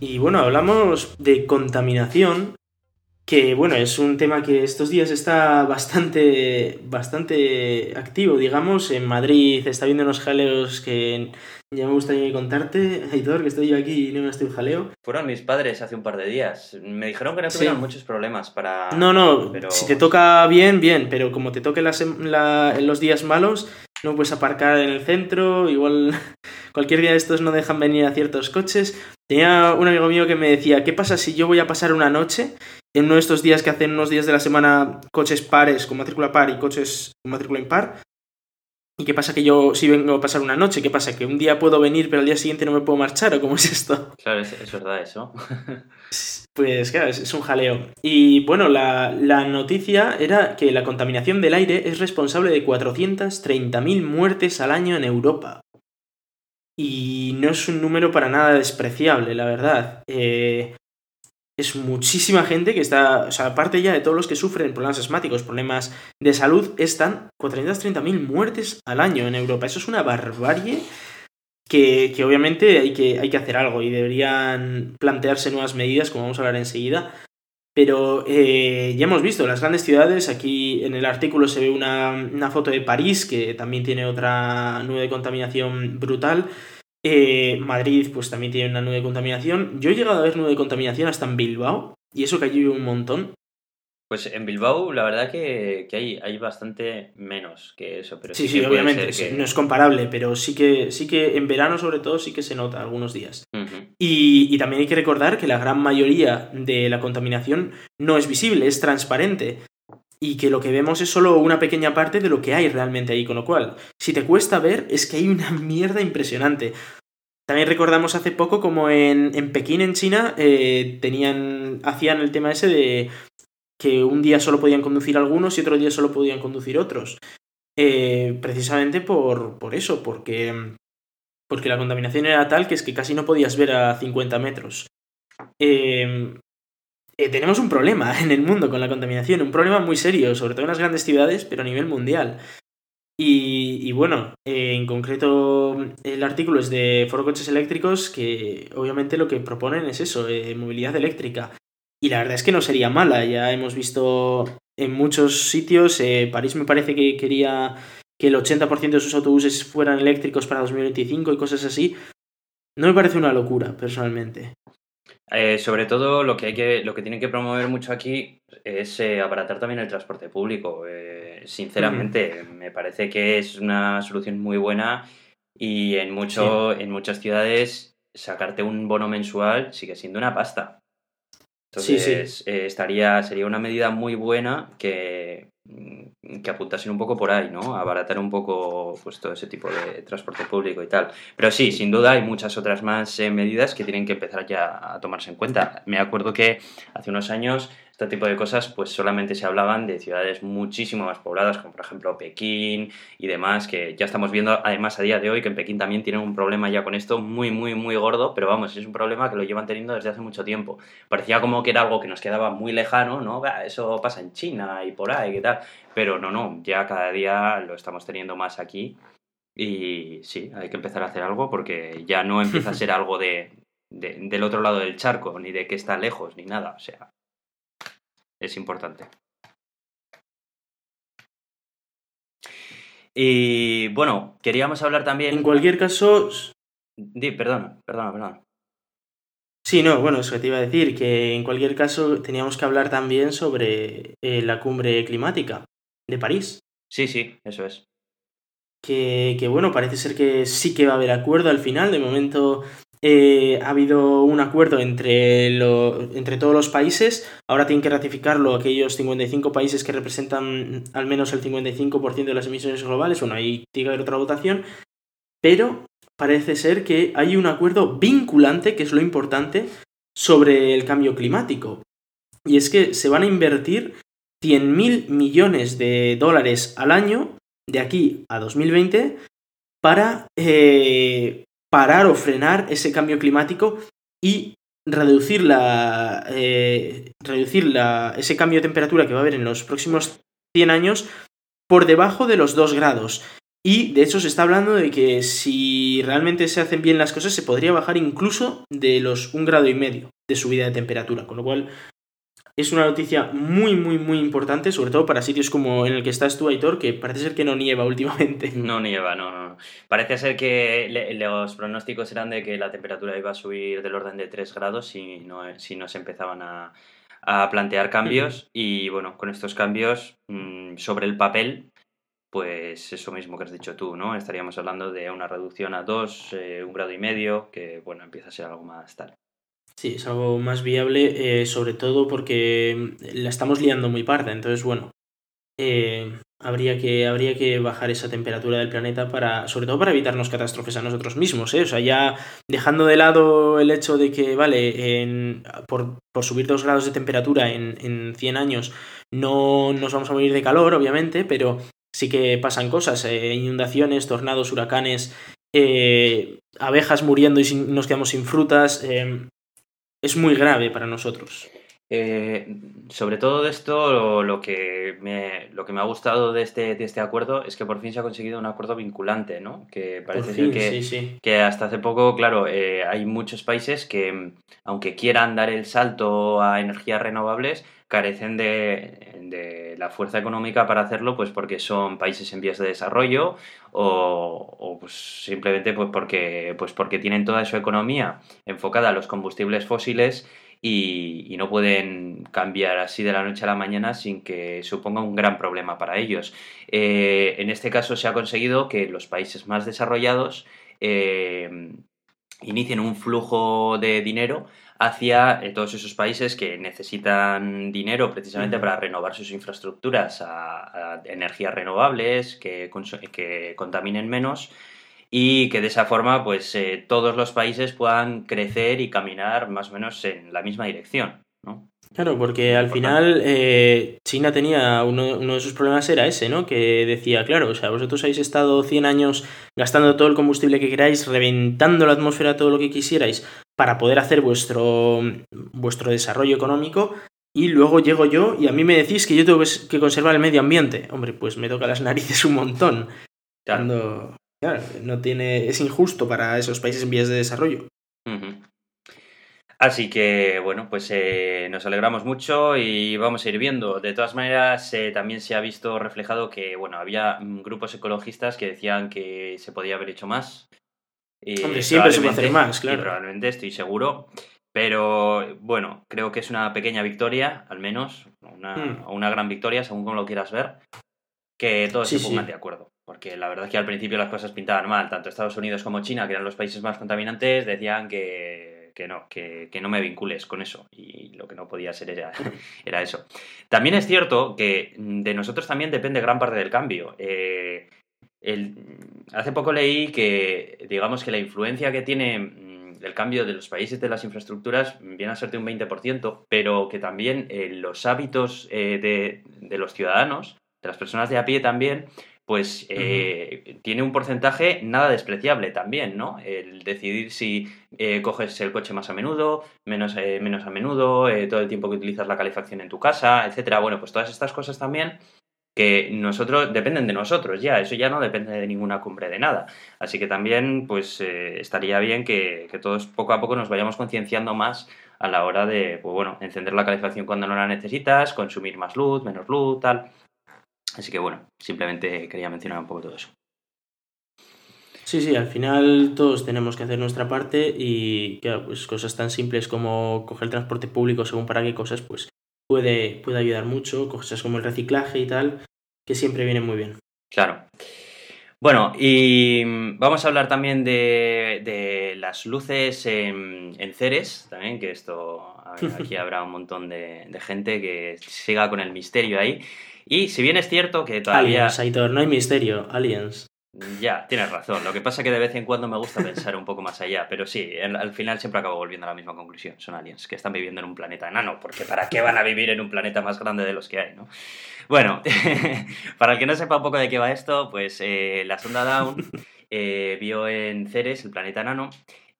Y bueno, hablamos de contaminación, que bueno, es un tema que estos días está bastante, bastante activo, digamos. En Madrid está viendo unos jaleos que ya me gustaría contarte, Aitor, que estoy yo aquí y no me estoy un jaleo. Fueron mis padres hace un par de días. Me dijeron que no Sí. tuvieron muchos problemas para... No, no, pero- si te toca bien, bien, pero como te toque la sem- la- en los días malos, no puedes aparcar en el centro, igual cualquier día de estos no dejan venir a ciertos coches. Tenía un amigo mío que me decía, ¿qué pasa si yo voy a pasar una noche en uno de estos días que hacen unos días de la semana coches pares con matrícula par y coches con matrícula impar? ¿Y qué pasa que yo si vengo a pasar una noche? ¿Qué pasa? ¿Que un día puedo venir pero al día siguiente no me puedo marchar o cómo es esto? Claro, es, es verdad eso. Pues claro, es, es un jaleo. Y bueno, la, la noticia era que la contaminación del aire es responsable de 430.000 muertes al año en Europa. Y no es un número para nada despreciable, la verdad. Eh, es muchísima gente que está, o sea, aparte ya de todos los que sufren problemas asmáticos, problemas de salud, están 430.000 muertes al año en Europa. Eso es una barbarie que, que obviamente hay que, hay que hacer algo y deberían plantearse nuevas medidas, como vamos a hablar enseguida. Pero eh, ya hemos visto las grandes ciudades, aquí en el artículo se ve una, una foto de París, que también tiene otra nube de contaminación brutal. Eh, Madrid, pues también tiene una nube de contaminación. Yo he llegado a ver nube de contaminación hasta en Bilbao, y eso que allí vive un montón. Pues en Bilbao la verdad que, que hay, hay bastante menos que eso, pero Sí, sí, obviamente, que- no es comparable, pero sí que, sí que en verano sobre todo sí que se nota algunos días. Y, y también hay que recordar que la gran mayoría de la contaminación no es visible, es transparente. Y que lo que vemos es solo una pequeña parte de lo que hay realmente ahí, con lo cual, si te cuesta ver, es que hay una mierda impresionante. También recordamos hace poco como en, en Pekín, en China, eh, tenían, hacían el tema ese de que un día solo podían conducir algunos y otro día solo podían conducir otros. Eh, precisamente por, por eso, porque porque la contaminación era tal que es que casi no podías ver a 50 metros. Eh, eh, tenemos un problema en el mundo con la contaminación, un problema muy serio, sobre todo en las grandes ciudades, pero a nivel mundial. Y, y bueno, eh, en concreto el artículo es de Foro Coches Eléctricos, que obviamente lo que proponen es eso, movilidad eléctrica. Y la verdad es que no sería mala, ya hemos visto en muchos sitios, eh, París me parece que quería que el 80% de sus autobuses fueran eléctricos para 2025 y cosas así, no me parece una locura, personalmente. Eh, sobre todo lo que hay que, lo que tienen que promover mucho aquí es eh, abaratar también el transporte público. Eh, sinceramente, me parece que es una solución muy buena y en mucho, en muchas ciudades sacarte un bono mensual sigue siendo una pasta. Entonces, eh, estaría, sería una medida muy buena que, mm, que apuntasen un poco por ahí, ¿no? Abaratar un poco pues, todo ese tipo de transporte público y tal. Pero sí, sin duda hay muchas otras más eh, medidas que tienen que empezar ya a tomarse en cuenta. Me acuerdo que hace unos años este tipo de cosas pues solamente se hablaban de ciudades muchísimo más pobladas, como por ejemplo Pekín y demás, que ya estamos viendo además a día de hoy que en Pekín también tienen un problema ya con esto muy, muy, muy gordo, pero vamos, es un problema que lo llevan teniendo desde hace mucho tiempo. Parecía como que era algo que nos quedaba muy lejano, ¿no? Eso pasa en China y por ahí, ¿qué tal? Pero no, no, ya cada día lo estamos teniendo más aquí y sí, hay que empezar a hacer algo porque ya no empieza a ser algo de, de- del otro lado del charco, ni de que está lejos, ni nada, o sea, es importante. Y bueno, queríamos hablar también... En cualquier caso, Di, perdona, perdona, perdona. sí, no, bueno, eso que te iba a decir, que en cualquier caso teníamos que hablar también sobre eh, la cumbre climática de París. Sí, sí, eso es. Que, que, bueno, parece ser que sí que va a haber acuerdo al final. De momento eh, ha habido un acuerdo entre, entre todos los países, ahora tienen que ratificarlo aquellos 55 países que representan al menos el 55% de las emisiones globales, bueno, ahí tiene que haber otra votación, pero parece ser que hay un acuerdo vinculante, que es lo importante, sobre el cambio climático. Y es que se van a invertir 100.000 millones de dólares al año de aquí a 2020 para eh, parar o frenar ese cambio climático y reducir, la, eh, reducir la, ese cambio de temperatura que va a haber en los próximos 100 años por debajo de los 2 grados. Y de hecho se está hablando de que si realmente se hacen bien las cosas se podría bajar incluso de los 1 grado y medio de subida de temperatura. Con lo cual es una noticia muy, muy, muy importante, sobre todo para sitios como en el que estás tú, Aitor, que parece ser que no nieva últimamente. No nieva, no, no. Parece ser que los pronósticos eran de que la temperatura iba a subir del orden de 3 grados si no, si no se empezaban a, plantear cambios. Y bueno, con estos cambios mm, sobre el papel, pues eso mismo que has dicho tú, ¿no? Estaríamos hablando de una reducción a 2, eh, un grado y medio, que bueno, empieza a ser algo más tal. Sí, es algo más viable, eh, sobre todo porque la estamos liando muy parda. Entonces, bueno, eh, habría, que, habría que bajar esa temperatura del planeta para, sobre todo para evitarnos catástrofes a nosotros mismos. ¿eh? O sea, ya dejando de lado el hecho de que, vale, en, por, por subir dos grados de temperatura en, en 100 años no nos vamos a morir de calor, obviamente, pero sí que pasan cosas, eh, inundaciones, tornados, huracanes, abejas muriendo y nos quedamos sin frutas es muy grave para nosotros. Eh, sobre todo de esto, lo, que me, lo que me ha gustado de este, de este acuerdo es que por fin se ha conseguido un acuerdo vinculante, ¿no? Que parece ser que, que hasta hace poco, claro, eh, hay muchos países que, aunque quieran dar el salto a energías renovables, carecen de, la fuerza económica para hacerlo, pues porque son países en vías de desarrollo o, pues simplemente pues porque, pues porque tienen toda su economía enfocada a los combustibles fósiles y, no pueden cambiar así de la noche a la mañana sin que suponga un gran problema para ellos. Eh, en este caso se ha conseguido que los países más desarrollados eh, inicien un flujo de dinero hacia eh, todos esos países que necesitan dinero precisamente para renovar sus infraestructuras a, energías renovables, que, que, contaminen menos y que de esa forma pues eh, todos los países puedan crecer y caminar más o menos en la misma dirección. ¿no? Claro, porque al final eh, China tenía uno, de sus problemas era ese, ¿no? Que decía, claro, o sea, vosotros habéis estado 100 años gastando todo el combustible que queráis, reventando la atmósfera todo lo que quisierais para poder hacer vuestro, vuestro desarrollo económico y luego llego yo y a mí me decís que yo tengo que conservar el medio ambiente. Hombre, pues me toca las narices un montón. Cuando, claro, no tiene, es injusto para esos países en vías de desarrollo. Así que, bueno, pues eh, nos alegramos mucho y vamos a ir viendo. De todas maneras, eh, también se ha visto reflejado que, bueno, había mm, grupos ecologistas que decían que se podía haber hecho más. Hombre, siempre se puede hacer más, claro. probablemente, estoy seguro. Pero, bueno, creo que es una pequeña victoria, al menos, una, hmm. una gran victoria, según como lo quieras ver, que todos se pongan de acuerdo. Porque la verdad es que al principio las cosas pintaban mal. Tanto Estados Unidos como China, que eran los países más contaminantes, decían que que no, que, no me vincules con eso. Y lo que no podía ser era, era, eso. También es cierto que de nosotros también depende gran parte del cambio. Eh, hace poco leí que, digamos que la influencia que tiene mm, el cambio de los países de las infraestructuras viene a ser de un 20%, pero que también eh, los hábitos eh, de, de los ciudadanos, de las personas de a pie también, pues eh, tiene un porcentaje nada despreciable también, ¿no? El decidir si eh, coges el coche más a menudo, menos, eh, menos a menudo, todo el tiempo que utilizas la calefacción en tu casa, etcétera. Bueno, pues todas estas cosas también que nosotros dependen de nosotros ya, eso ya no depende de ninguna cumbre de nada. Así que también, pues estaría bien que, todos poco a poco nos vayamos concienciando más a la hora de, pues bueno, encender la calefacción cuando no la necesitas, consumir más luz, menos luz, tal. Así que bueno, simplemente quería mencionar un poco todo eso. Sí, sí, al final todos tenemos que hacer nuestra parte y claro, pues cosas tan simples como coger transporte público según para qué cosas, pues puede, puede ayudar mucho, cosas como el reciclaje y tal, que siempre vienen muy bien. Claro. Bueno, y vamos a hablar también de, las luces en, Ceres, también, que esto aquí habrá un montón de, gente que siga con el misterio ahí. Y si bien es cierto que todavía... Aliens, Aitor, no hay misterio, aliens. Ya, tienes razón. Lo que pasa es que de vez en cuando me gusta pensar un poco más allá, pero sí, al final siempre acabo volviendo a la misma conclusión. Son aliens que están viviendo en un planeta enano, porque ¿para qué van a vivir en un planeta más grande de los que hay, no? Bueno, para el que no sepa un poco de qué va esto, pues eh, la sonda Down eh, vio en Ceres, el planeta enano,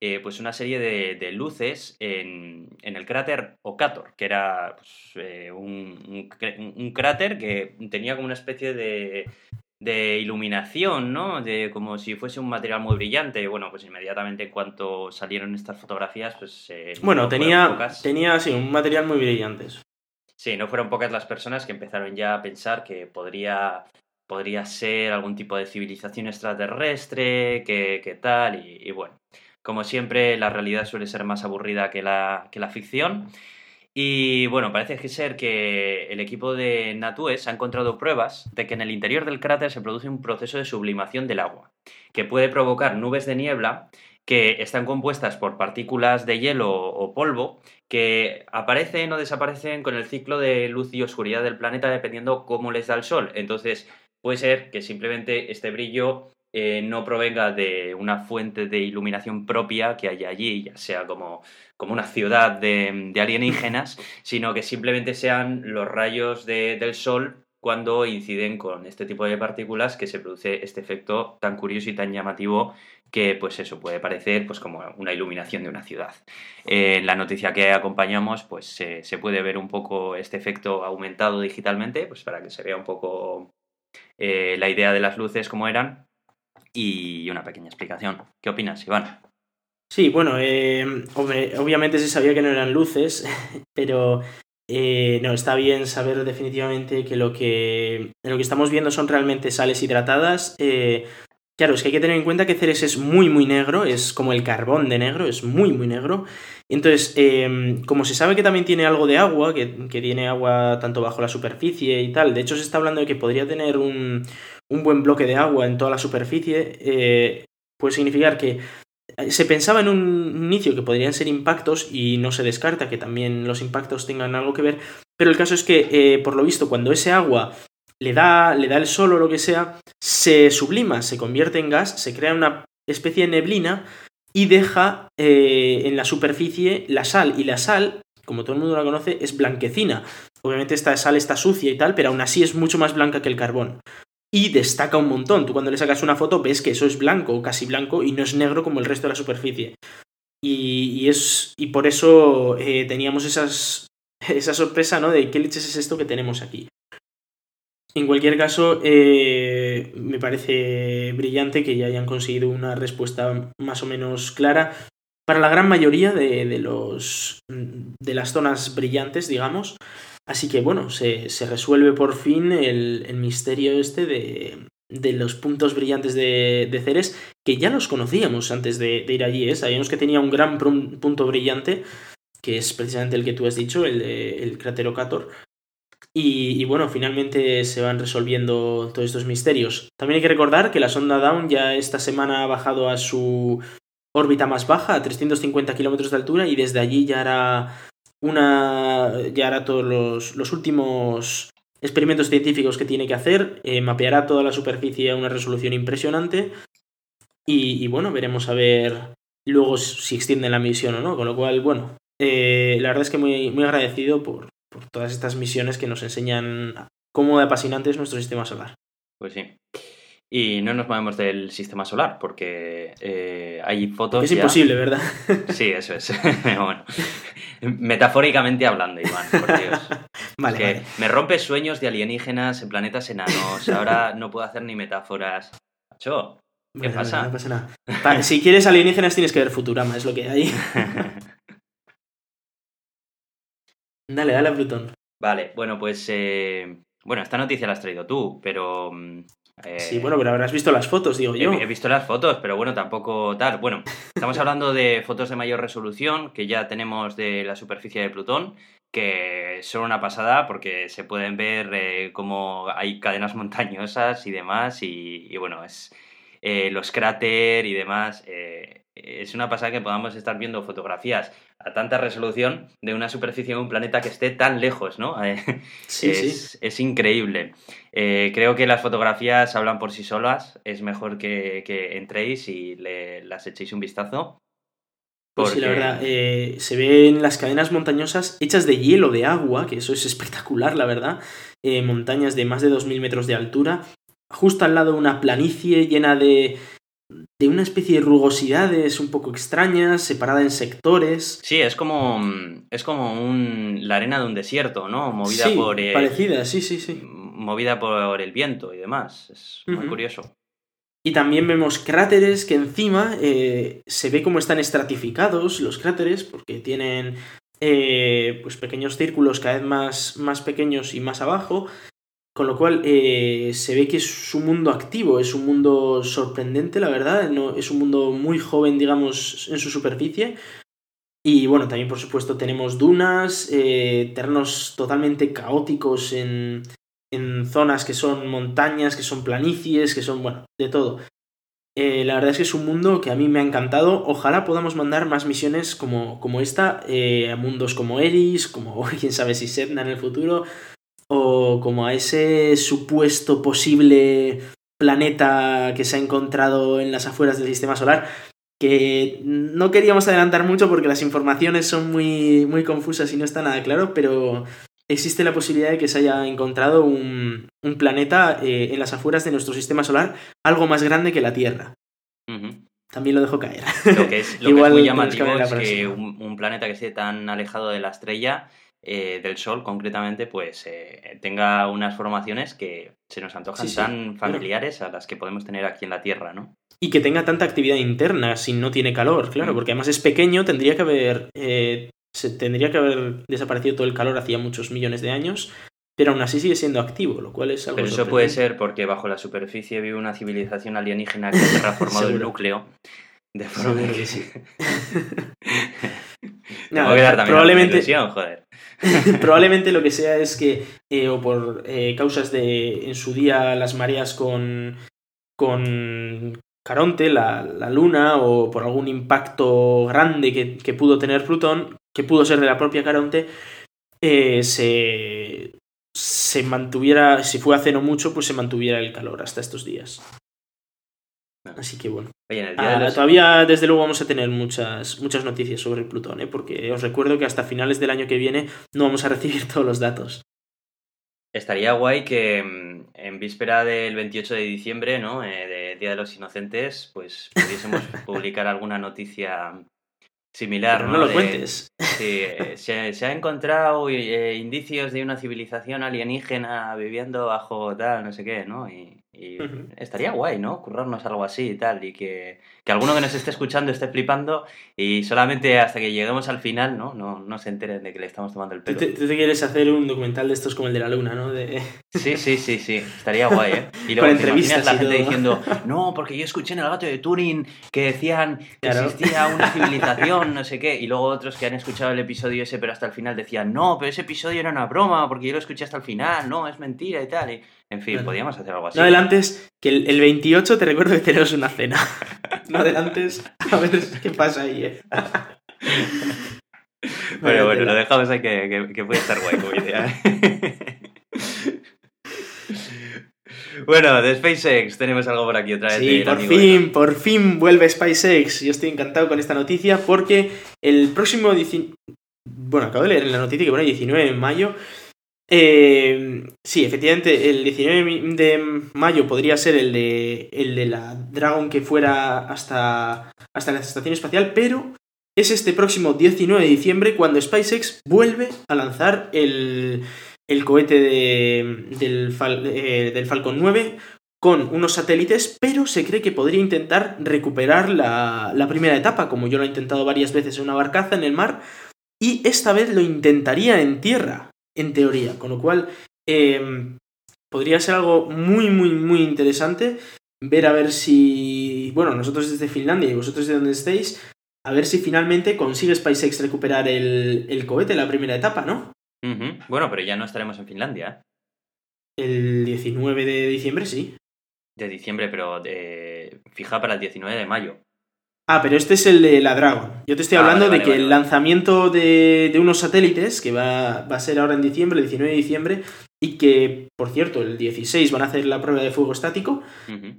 eh, pues una serie de, luces en, el cráter Ocator, que era pues, un, cráter que tenía como una especie de, de iluminación, ¿no? De como si fuese un material muy brillante. Bueno, pues inmediatamente en cuanto salieron estas fotografías, pues... Eh, bueno, tenía, tenía, sí, un material muy brillante. Sí, no fueron pocas las personas que empezaron ya a pensar que podría, podría ser algún tipo de civilización extraterrestre, que, tal, y, y, bueno. Como siempre, la realidad suele ser más aburrida que la, que la ficción. Y bueno, parece ser que el equipo de Natúes ha encontrado pruebas de que en el interior del cráter se produce un proceso de sublimación del agua, que puede provocar nubes de niebla que están compuestas por partículas de hielo o polvo que aparecen o desaparecen con el ciclo de luz y oscuridad del planeta dependiendo cómo les da el sol. Entonces, puede ser que simplemente este brillo eh, no provenga de una fuente de iluminación propia que haya allí, ya sea como, como una ciudad de, alienígenas, sino que simplemente sean los rayos del sol cuando inciden con este tipo de partículas que se produce este efecto tan curioso y tan llamativo que pues eso puede parecer pues como una iluminación de una ciudad. en la noticia que acompañamos pues se puede ver un poco este efecto aumentado digitalmente pues para que se vea un poco eh, la idea de las luces como eran y una pequeña explicación. ¿Qué opinas, Iván? Sí, bueno, eh, obviamente se sabía que no eran luces, pero eh, no, está bien saber definitivamente que lo que, lo que estamos viendo son realmente sales hidratadas. Eh, claro, es que hay que tener en cuenta que Ceres es muy, muy negro, es como el carbón de negro, es muy, muy negro. Entonces, como se sabe que también tiene algo de agua, que, que, tiene agua tanto bajo la superficie y tal, de hecho se está hablando de que podría tener un, un buen bloque de agua en toda la superficie, eh, puede significar que se pensaba en un inicio que podrían ser impactos y no se descarta que también los impactos tengan algo que ver, pero el caso es que, eh, por lo visto, cuando ese agua le da, le da el sol o lo que sea, se sublima, se convierte en gas, se crea una especie de neblina y deja eh, en la superficie la sal. Y la sal, como todo el mundo la conoce, es blanquecina. Obviamente esta sal está sucia y tal, pero aún así es mucho más blanca que el carbón y destaca un montón. Tú cuando le sacas una foto ves que eso es blanco, casi blanco, y no es negro como el resto de la superficie. Y, es, y por eso eh, teníamos esas, esa sorpresa, ¿no? De qué leches es esto que tenemos aquí. En cualquier caso, eh, me parece brillante que ya hayan conseguido una respuesta más o menos clara para la gran mayoría de, de los, de las zonas brillantes, digamos. Así que bueno, se, resuelve por fin el, misterio este de, los puntos brillantes de, Ceres, que ya los conocíamos antes de, ir allí, ¿eh? sabíamos que tenía un gran punto brillante, que es precisamente el que tú has dicho, el, el cráter Ocator. Y, y, bueno, finalmente se van resolviendo todos estos misterios. También hay que recordar que la sonda Down ya esta semana ha bajado a su órbita más baja, a 350 kilómetros de altura, y desde allí ya hará una, ya hará todos los, últimos experimentos científicos que tiene que hacer, eh, mapeará toda la superficie a una resolución impresionante y, bueno, veremos a ver luego si extiende la misión o no, con lo cual, bueno, eh, la verdad es que muy, muy agradecido por, por todas estas misiones que nos enseñan cómo de apasionante es nuestro sistema solar. Pues sí. Y no nos movemos del sistema solar, porque eh, hay fotos. Es imposible, ¿verdad? Sí, eso es. bueno, metafóricamente hablando, Iván, por Dios. Vale, Me rompes sueños de alienígenas en planetas enanos. Ahora no puedo hacer ni metáforas. Macho, ¿qué pasa? No, pasa nada. si quieres alienígenas, tienes que ver Futurama, es lo que hay. dale, dale a Plutón. Vale, bueno, pues. Eh, bueno, esta noticia la has traído tú, pero mm, sí, bueno, pero habrás visto las fotos, digo yo. He, visto las fotos, pero bueno, tampoco tal. Bueno, estamos hablando de fotos de mayor resolución que ya tenemos de la superficie de Plutón, que son una pasada porque se pueden ver eh, como hay cadenas montañosas y demás, y, bueno, es, eh, los cráteres y demás. Eh, es una pasada que podamos estar viendo fotografías a tanta resolución de una superficie de un planeta que esté tan lejos, ¿no? Sí, es, sí. es increíble. Eh, creo que las fotografías hablan por sí solas. Es mejor que, que entréis y le, las echéis un vistazo. Pues sí, la porque- verdad, eh, se ven las cadenas montañosas hechas de hielo, de agua, que eso es espectacular, la verdad. Eh, montañas de más de 2.000 metros de altura, justo al lado una planicie llena de, de una especie de rugosidades un poco extrañas, separada en sectores. Sí, es como, es como un, la arena de un desierto, ¿no? Movida sí, por... eh, parecida, sí, sí, sí. movida por el viento y demás. Es muy curioso. Y también vemos cráteres que encima eh, se ve como están estratificados los cráteres, porque tienen eh, pues pequeños círculos cada vez más, más pequeños y más abajo. Con lo cual eh, se ve que es un mundo activo, es un mundo sorprendente, la verdad. No, es un mundo muy joven, digamos, en su superficie. Y bueno, también por supuesto tenemos dunas, eh, terrenos totalmente caóticos en, en zonas que son montañas, que son planicies, que son, bueno, de todo. Eh, la verdad es que es un mundo que a mí me ha encantado. Ojalá podamos mandar más misiones como, como esta eh, a mundos como Eris, como quién sabe si Sedna en el futuro, o como a ese supuesto posible planeta que se ha encontrado en las afueras del sistema solar. Que no queríamos adelantar mucho porque las informaciones son muy, muy confusas y no está nada claro, pero existe la posibilidad de que se haya encontrado un, un planeta eh, en las afueras de nuestro sistema solar, algo más grande que la Tierra. También lo dejo caer. Lo que es, lo Igual que es muy que llamativo es que próxima. un, un planeta que esté tan alejado de la estrella, eh, del Sol concretamente, pues eh, tenga unas formaciones que se nos antojan Sí, sí, tan familiares a las que podemos tener aquí en la Tierra, ¿no? Y que tenga tanta actividad interna si no tiene calor, claro, Mm. porque además es pequeño, tendría que haber. eh, se tendría que haber desaparecido todo el calor hacía muchos millones de años, pero aún así sigue siendo activo, lo cual es algo Pero eso puede ser porque bajo la superficie vive una civilización alienígena que ha terraformado el núcleo. De forma que sí. Probablemente, joder. probablemente lo que sea es que, eh, o por eh, causas de en su día las mareas con, con Caronte, la, la luna, o por algún impacto grande que, que pudo tener Plutón, que pudo ser de la propia Caronte, eh, se, se mantuviera, si fue hace no mucho, pues se mantuviera el calor hasta estos días. Así que bueno. Oye, en el día de Ah, los- Todavía, desde luego, vamos a tener muchas, muchas noticias sobre Plutón, ¿eh? porque os recuerdo que hasta finales del año que viene no vamos a recibir todos los datos. Estaría guay que mm, en víspera del 28 de diciembre, ¿no? Eh, de Día de los Inocentes, pues pudiésemos publicar alguna noticia similar, Pero ¿no? no lo De- cuentes. Sí, eh, se, se ha encontrado eh, indicios de una civilización alienígena viviendo bajo tal, no sé qué, ¿no? Y, y estaría guay, ¿no? Currarnos algo así y tal, y que, que alguno que nos esté escuchando esté flipando y solamente hasta que lleguemos al final, ¿no? No, no se enteren de que le estamos tomando el pelo. tú te quieres hacer un documental de estos como el de la luna, ¿no? De... Sí, sí, sí, sí, estaría guay, ¿eh? Y Con luego te imaginas la y gente todo. diciendo, no, porque yo escuché en el gato de Turing que decían que Claro. existía una civilización, no sé qué, y luego otros que han escuchado el episodio ese, pero hasta el final decían, no, pero ese episodio era una broma, porque yo lo escuché hasta el final, no, es mentira y tal. Y, en fin, Claro. podríamos hacer algo así. No adelantes, que el, el 28 te recuerdo que tenemos una cena. No adelantes, a ver qué pasa ahí, ¿eh? Bueno, tela. lo dejamos ahí que, que, que puede estar guay como idea. bueno, de SpaceX tenemos algo por aquí otra vez. Sí, por fin, por fin vuelve SpaceX. Yo estoy encantado con esta noticia porque el próximo... Bueno, acabo de leer en la noticia que pone 19 de mayo. Eh, sí, efectivamente, el 19 de mayo podría ser el de, el de la Dragon que fuera hasta, hasta la estación espacial, pero es este próximo 19 de diciembre cuando SpaceX vuelve a lanzar el, el cohete de- del, eh, del Falcon 9 con unos satélites, pero se cree que podría intentar recuperar la, la primera etapa, como yo lo he intentado varias veces en una barcaza en el mar, y esta vez lo intentaría en tierra, en teoría, con lo cual eh, podría ser algo muy, muy, muy interesante ver a ver si, bueno, nosotros desde Finlandia y vosotros de donde estéis, a ver si finalmente consigue SpaceX recuperar el, el cohete en la primera etapa, ¿no? Bueno, pero ya no estaremos en Finlandia. ¿eh? El 19 de diciembre, sí. De diciembre, pero fija para el 19 de mayo. Ah, pero este es el de la Dragon. Yo te estoy ah, hablando de que el lanzamiento de, unos satélites, que va, a ser ahora en diciembre, el 19 de diciembre, y que, por cierto, el 16 van a hacer la prueba de fuego estático,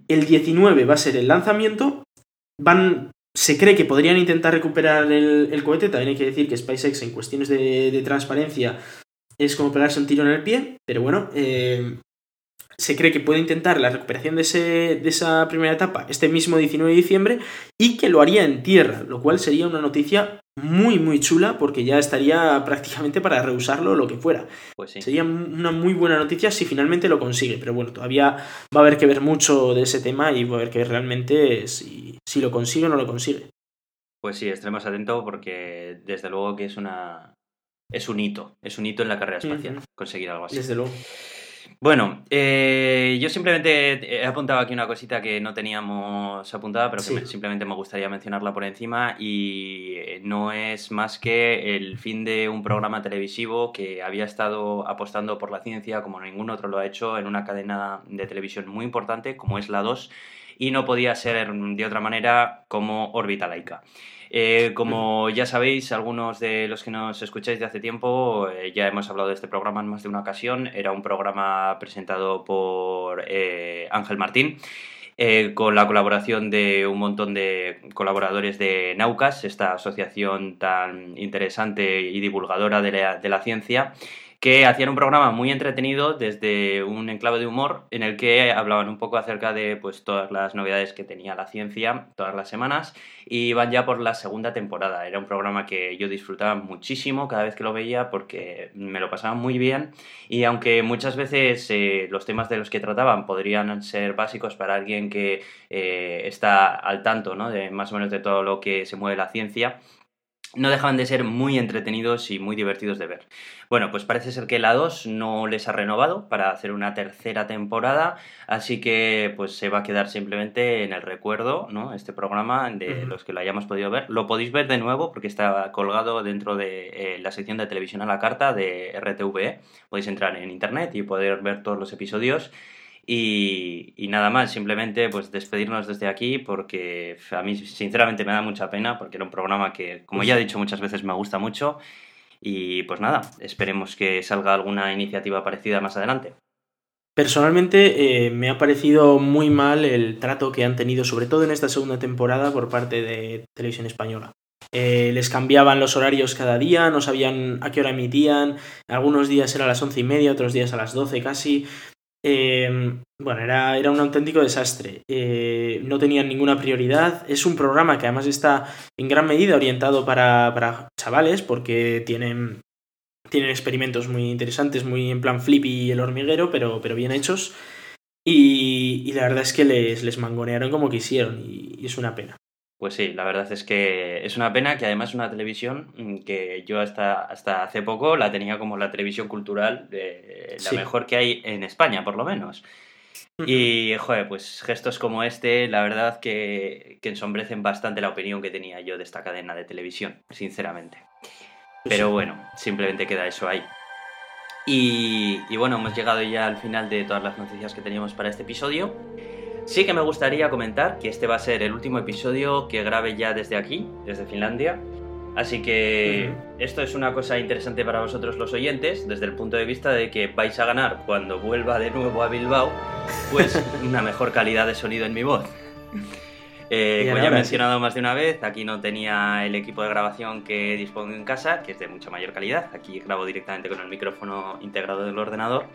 el 19 va a ser el lanzamiento, van, se cree que podrían intentar recuperar el, cohete, también hay que decir que SpaceX en cuestiones de, transparencia es como pegarse un tiro en el pie, pero bueno, eh, se cree que puede intentar la recuperación de, ese, de, esa primera etapa este mismo 19 de diciembre y que lo haría en tierra, lo cual sería una noticia muy muy chula porque ya estaría prácticamente para rehusarlo lo que fuera. Pues Sería una muy buena noticia si finalmente lo consigue, pero bueno, todavía va a haber que ver mucho de ese tema y va a haber que ver realmente si, si lo consigue o no lo consigue. Pues sí, estaremos atentos porque desde luego que es una es un hito, es un hito en la carrera espacial conseguir algo así. Desde luego. Bueno, eh, yo simplemente he apuntado aquí una cosita que no teníamos apuntada, pero que simplemente me gustaría mencionarla por encima y eh, no es más que el fin de un programa televisivo que había estado apostando por la ciencia como ningún otro lo ha hecho en una cadena de televisión muy importante como es la 2 y no podía ser de otra manera como Órbita Laica. Eh, como ya sabéis, algunos de los que nos escucháis de hace tiempo, eh, ya hemos hablado de este programa en más de una ocasión. Era un programa presentado por eh, Ángel Martín. con la colaboración de un montón de colaboradores de Naucas, esta asociación tan interesante y divulgadora de la ciencia que hacían un programa muy entretenido desde un enclave de humor en el que hablaban un poco acerca de pues todas las novedades que tenía la ciencia todas las semanas y van ya por la segunda temporada. Era un programa que yo disfrutaba muchísimo cada vez que lo veía porque me lo pasaba muy bien y aunque muchas veces eh, los temas de los que trataban podrían ser básicos para alguien que eh, está al tanto ¿no? de más o menos de todo lo que se mueve la ciencia, no dejaban de ser muy entretenidos y muy divertidos de ver. Bueno, pues parece ser que la 2 no les ha renovado para hacer una tercera temporada, así que pues se va a quedar simplemente en el recuerdo, ¿no? Este programa de los que lo hayamos podido ver. Lo podéis ver de nuevo porque está colgado dentro de eh, la sección de televisión a la carta de RTVE. Podéis entrar en internet y poder ver todos los episodios y, nada más, simplemente pues despedirnos desde aquí porque a mí sinceramente me da mucha pena porque era un programa que, como ya he dicho muchas veces, me gusta mucho. Y pues nada, esperemos que salga alguna iniciativa parecida más adelante. Personalmente eh, me ha parecido muy mal el trato que han tenido, sobre todo en esta segunda temporada, por parte de Televisión Española. Eh, les cambiaban los horarios cada día, no sabían a qué hora emitían, algunos días era a las once y media, otros días a las doce casi. Em, bueno, era, era, un auténtico desastre. Eh, no tenían ninguna prioridad. Es un programa que además está en gran medida orientado para, chavales porque tienen, tienen experimentos muy interesantes, muy en plan flippy y el hormiguero, pero, pero bien hechos. Y, la verdad es que les, les mangonearon como quisieron y es una pena. Pues sí, la verdad es que es una pena que además una televisión mm, que yo hasta, hasta hace poco la tenía como la televisión cultural, la mejor que hay en España, por lo menos. Y, joder, pues gestos como este, la verdad que, que ensombrecen bastante la opinión que tenía yo de esta cadena de televisión, sinceramente. Pero bueno, simplemente queda eso ahí. Y, y bueno, hemos llegado ya al final de todas las noticias que teníamos para este episodio. Sí que me gustaría comentar que este va a ser el último episodio que grabe ya desde aquí, desde Finlandia. Así que esto es una cosa interesante para vosotros los oyentes, desde el punto de vista de que vais a ganar cuando vuelva de nuevo a Bilbao, pues una mejor calidad de sonido en mi voz. Eh, como ya he mencionado más de una vez, aquí no tenía el equipo de grabación que dispongo en casa, que es de mucha mayor calidad. Aquí grabo directamente con el micrófono integrado del ordenador.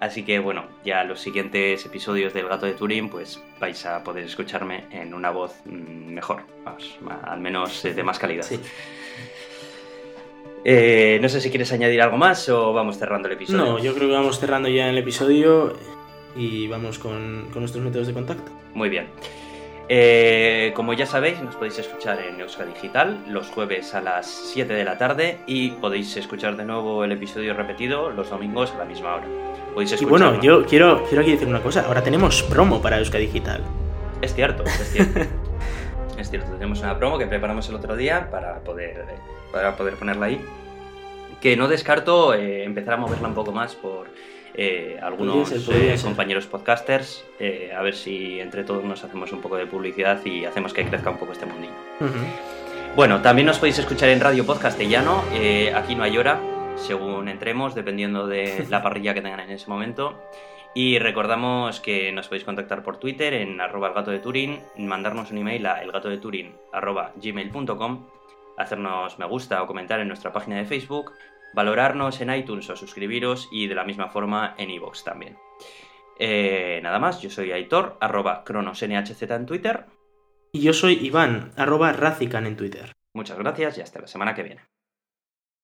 Así que bueno, ya los siguientes episodios del Gato de Turín, pues vais a poder escucharme en una voz mm, mejor, vamos, al menos de más calidad. Eh, no sé si quieres añadir algo más o vamos cerrando el episodio. No, yo creo que vamos cerrando ya el episodio y vamos con, con nuestros métodos de contacto. Muy bien. Eh, como ya sabéis, nos podéis escuchar en Euska Digital los jueves a las 7 de la tarde y podéis escuchar de nuevo el episodio repetido los domingos a la misma hora. y bueno, yo quiero, quiero aquí decir una cosa. Ahora tenemos promo para Euska Digital. Es cierto, es cierto. es cierto, tenemos una promo que preparamos el otro día para poder, para poder ponerla ahí. Que no descarto eh, empezar a moverla un poco más por eh, algunos compañeros podcasters, a ver si entre todos nos hacemos un poco de publicidad y hacemos que crezca un poco este mundillo. Bueno, también nos podéis escuchar en Radio Podcastellano, aquí no hay hora, según entremos, dependiendo de la parrilla que tengan en ese momento. Y recordamos que nos podéis contactar por Twitter en arroba gato de Turín, mandarnos un email a elgatodeturin arroba gmail.com, hacernos me gusta o comentar en nuestra página de Facebook, valorarnos en iTunes o suscribiros y de la misma forma en iVoox también. Eh, nada más, yo soy Aitor, arroba cronosnhz en Twitter. Y yo soy Iván, arroba Razican en Twitter. Muchas gracias y hasta la semana que viene.